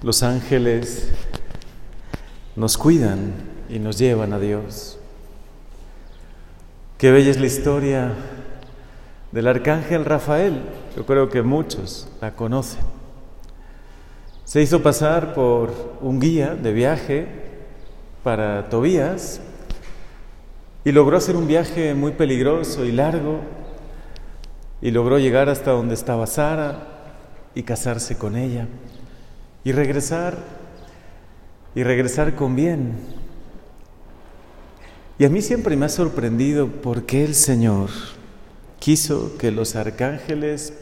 Los ángeles nos cuidan y nos llevan a Dios. Qué bella es la historia del arcángel Rafael. Yo creo que muchos la conocen. Se hizo pasar por un guía de viaje para Tobías y logró hacer un viaje muy peligroso y largo y logró llegar hasta donde estaba Sara y casarse con ella y regresar y regresar con bien. Y a mí siempre me ha sorprendido por qué el Señor quiso que los arcángeles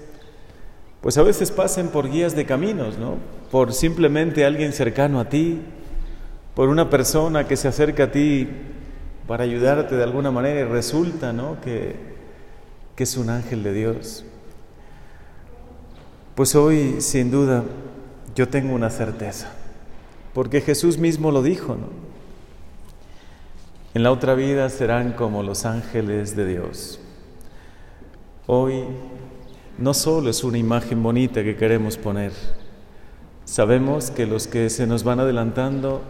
pues a veces pasen por guías de caminos, ¿no? Por simplemente alguien cercano a ti, por una persona que se acerca a ti para ayudarte de alguna manera y resulta, ¿no? Que, que es un ángel de Dios. Pues hoy, sin duda, yo tengo una certeza, porque Jesús mismo lo dijo, ¿no? En la otra vida serán como los ángeles de Dios. Hoy no solo es una imagen bonita que queremos poner, sabemos que los que se nos van adelantando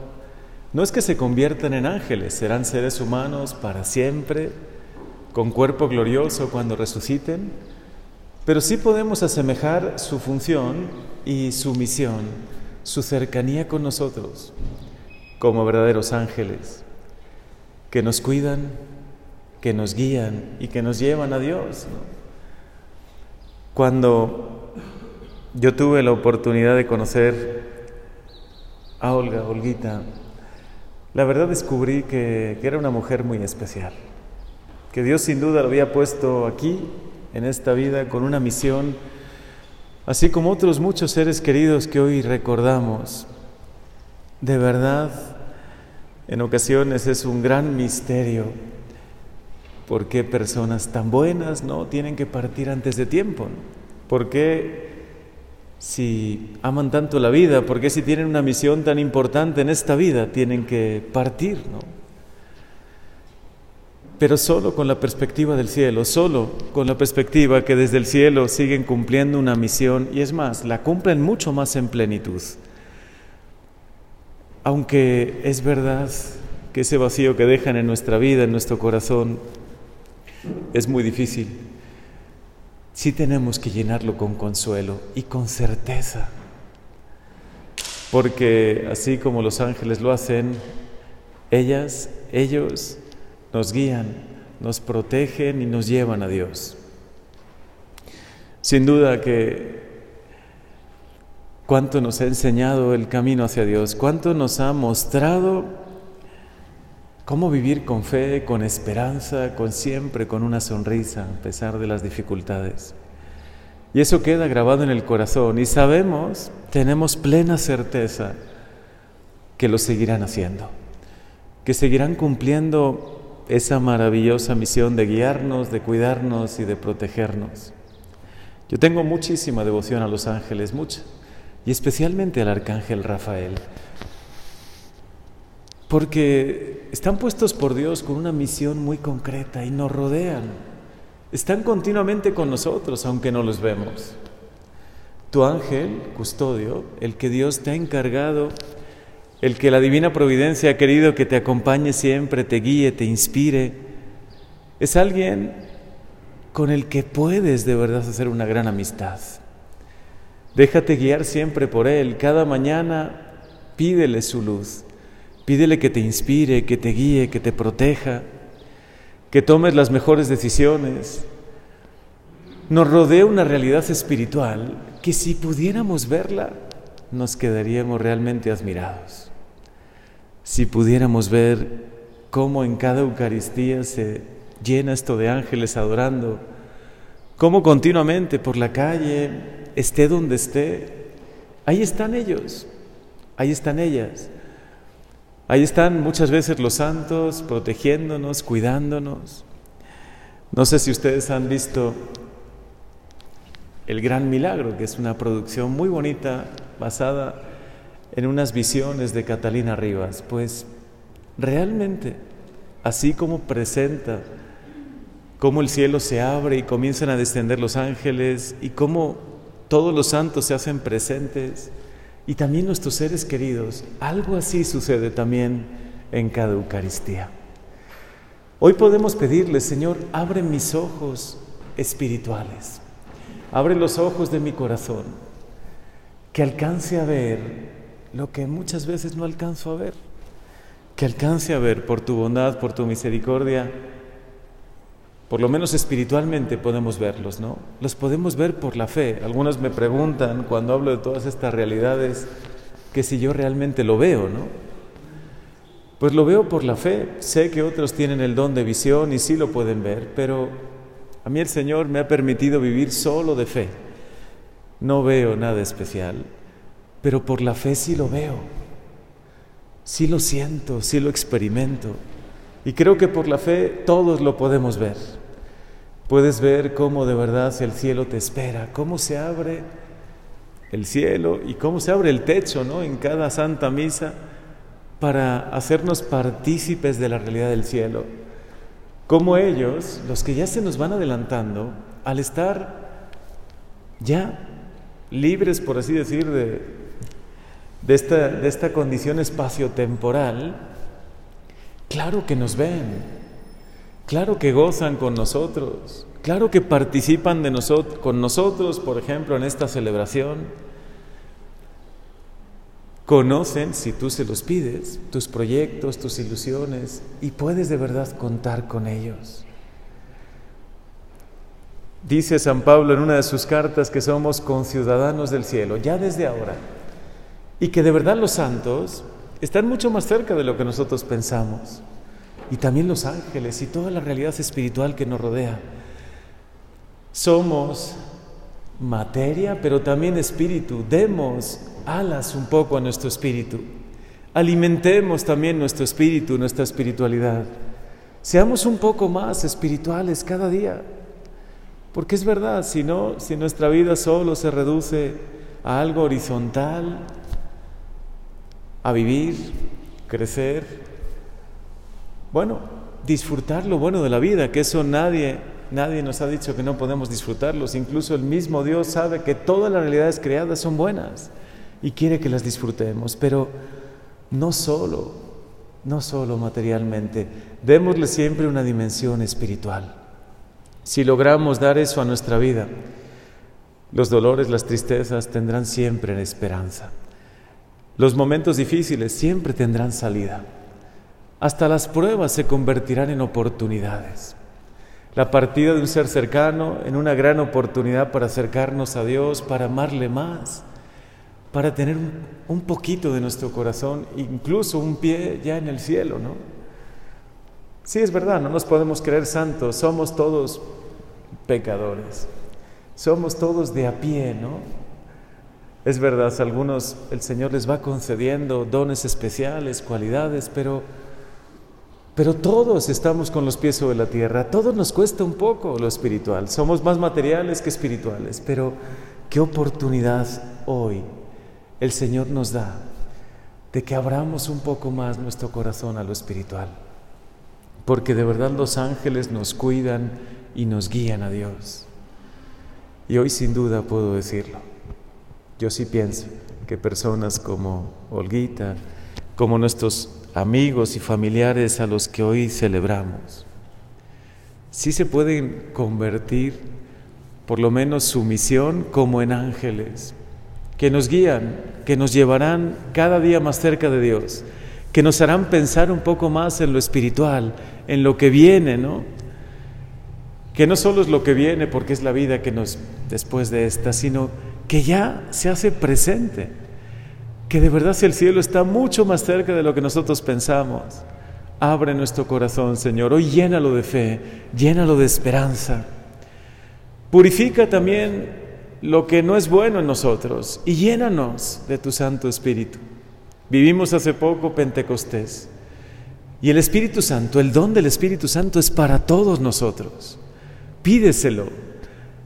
no es que se conviertan en ángeles, serán seres humanos para siempre, con cuerpo glorioso cuando resuciten, pero sí podemos asemejar su función y su misión, su cercanía con nosotros, como verdaderos ángeles, que nos cuidan, que nos guían y que nos llevan a Dios. Cuando yo tuve la oportunidad de conocer a Olga, Olguita, la verdad descubrí que, que era una mujer muy especial, que Dios sin duda lo había puesto aquí en esta vida con una misión, así como otros muchos seres queridos que hoy recordamos. De verdad, en ocasiones es un gran misterio por qué personas tan buenas no tienen que partir antes de tiempo. ¿Por qué si aman tanto la vida, por qué si tienen una misión tan importante en esta vida tienen que partir, ¿no? Pero solo con la perspectiva del cielo, solo con la perspectiva que desde el cielo siguen cumpliendo una misión y es más, la cumplen mucho más en plenitud. Aunque es verdad que ese vacío que dejan en nuestra vida, en nuestro corazón, es muy difícil, sí tenemos que llenarlo con consuelo y con certeza. Porque así como los ángeles lo hacen, ellas, ellos, nos guían, nos protegen y nos llevan a Dios. Sin duda que cuánto nos ha enseñado el camino hacia Dios, cuánto nos ha mostrado cómo vivir con fe, con esperanza, con siempre con una sonrisa a pesar de las dificultades. Y eso queda grabado en el corazón y sabemos, tenemos plena certeza que lo seguirán haciendo, que seguirán cumpliendo esa maravillosa misión de guiarnos, de cuidarnos y de protegernos. Yo tengo muchísima devoción a los ángeles, mucha, y especialmente al arcángel Rafael, porque están puestos por Dios con una misión muy concreta y nos rodean. Están continuamente con nosotros, aunque no los vemos. Tu ángel, custodio, el que Dios te ha encargado el que la divina providencia ha querido que te acompañe siempre, te guíe, te inspire, es alguien con el que puedes de verdad hacer una gran amistad. Déjate guiar siempre por Él. Cada mañana pídele su luz. Pídele que te inspire, que te guíe, que te proteja, que tomes las mejores decisiones. Nos rodea una realidad espiritual que si pudiéramos verla, nos quedaríamos realmente admirados. Si pudiéramos ver cómo en cada Eucaristía se llena esto de ángeles adorando, cómo continuamente por la calle, esté donde esté, ahí están ellos, ahí están ellas. Ahí están muchas veces los santos protegiéndonos, cuidándonos. No sé si ustedes han visto El Gran Milagro, que es una producción muy bonita basada en unas visiones de Catalina Rivas. Pues realmente, así como presenta cómo el cielo se abre y comienzan a descender los ángeles y cómo todos los santos se hacen presentes y también nuestros seres queridos. Algo así sucede también en cada Eucaristía. Hoy podemos pedirle, Señor, abre mis ojos espirituales, abre los ojos de mi corazón, que alcance a ver lo que muchas veces no alcanzo a ver, que alcance a ver por tu bondad, por tu misericordia, por lo menos espiritualmente podemos verlos, ¿no? Los podemos ver por la fe. Algunos me preguntan cuando hablo de todas estas realidades que si yo realmente lo veo, ¿no? Pues lo veo por la fe. Sé que otros tienen el don de visión y sí lo pueden ver, pero a mí el Señor me ha permitido vivir solo de fe. No veo nada especial, pero por la fe sí lo veo. Sí lo siento, sí lo experimento. Y creo que por la fe todos lo podemos ver. Puedes ver cómo de verdad el cielo te espera, cómo se abre el cielo y cómo se abre el techo, ¿no? En cada santa misa para hacernos partícipes de la realidad del cielo. Como ellos, los que ya se nos van adelantando, al estar ya libres, por así decir, de, de esta, de esta condición espaciotemporal, Claro que nos ven, claro que gozan con nosotros, claro que participan de con nosotros, por ejemplo, en esta celebración. Conocen, si tú se los pides, tus proyectos, tus ilusiones y puedes de verdad contar con ellos. Dice San Pablo en una de sus cartas que somos conciudadanos del cielo, ya desde ahora, y que de verdad los santos están mucho más cerca de lo que nosotros pensamos. Y también los ángeles y toda la realidad espiritual que nos rodea. Somos materia, pero también espíritu. Demos alas un poco a nuestro espíritu. Alimentemos también nuestro espíritu, nuestra espiritualidad. Seamos un poco más espirituales cada día. Porque es verdad, si no, si nuestra vida solo se reduce a algo horizontal, a vivir, crecer, bueno, disfrutar lo bueno de la vida, que eso nadie, nadie nos ha dicho que no podemos disfrutarlos, incluso el mismo Dios sabe que todas las realidades creadas son buenas y quiere que las disfrutemos, pero no solo, no solo materialmente, démosle siempre una dimensión espiritual. Si logramos dar eso a nuestra vida, los dolores, las tristezas tendrán siempre esperanza. Los momentos difíciles siempre tendrán salida. Hasta las pruebas se convertirán en oportunidades. La partida de un ser cercano en una gran oportunidad para acercarnos a Dios, para amarle más, para tener un poquito de nuestro corazón, incluso un pie ya en el cielo, ¿no? Sí, es verdad, no nos podemos creer santos, somos todos pecadores, somos todos de a pie, ¿no? Es verdad, algunos el Señor les va concediendo dones especiales, cualidades, pero, pero todos estamos con los pies sobre la tierra, todos nos cuesta un poco lo espiritual, somos más materiales que espirituales, pero qué oportunidad hoy el Señor nos da de que abramos un poco más nuestro corazón a lo espiritual, porque de verdad los ángeles nos cuidan y nos guían a Dios. Y hoy sin duda puedo decirlo. Yo sí pienso que personas como Olguita, como nuestros amigos y familiares a los que hoy celebramos, sí se pueden convertir, por lo menos su misión, como en ángeles, que nos guían, que nos llevarán cada día más cerca de Dios, que nos harán pensar un poco más en lo espiritual, en lo que viene, ¿no? Que no solo es lo que viene porque es la vida que nos después de esta, sino que ya se hace presente, que de verdad el cielo está mucho más cerca de lo que nosotros pensamos. Abre nuestro corazón, Señor, hoy llénalo de fe, llénalo de esperanza. Purifica también lo que no es bueno en nosotros y llénanos de tu Santo Espíritu. Vivimos hace poco Pentecostés y el Espíritu Santo, el don del Espíritu Santo es para todos nosotros. Pídeselo.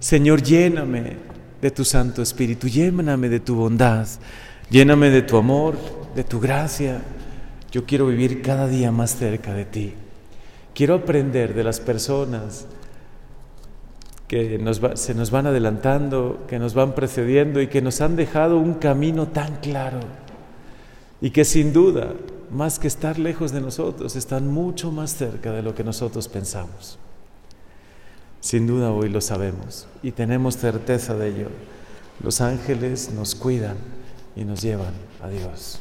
Señor, lléname de tu Santo Espíritu, lléname de tu bondad, lléname de tu amor, de tu gracia. Yo quiero vivir cada día más cerca de ti. Quiero aprender de las personas que se nos van adelantando, que nos van precediendo y que nos han dejado un camino tan claro y que sin duda, más que estar lejos de nosotros, están mucho más cerca de lo que nosotros pensamos. Sin duda hoy lo sabemos y tenemos certeza de ello. Los ángeles nos cuidan y nos llevan a Dios.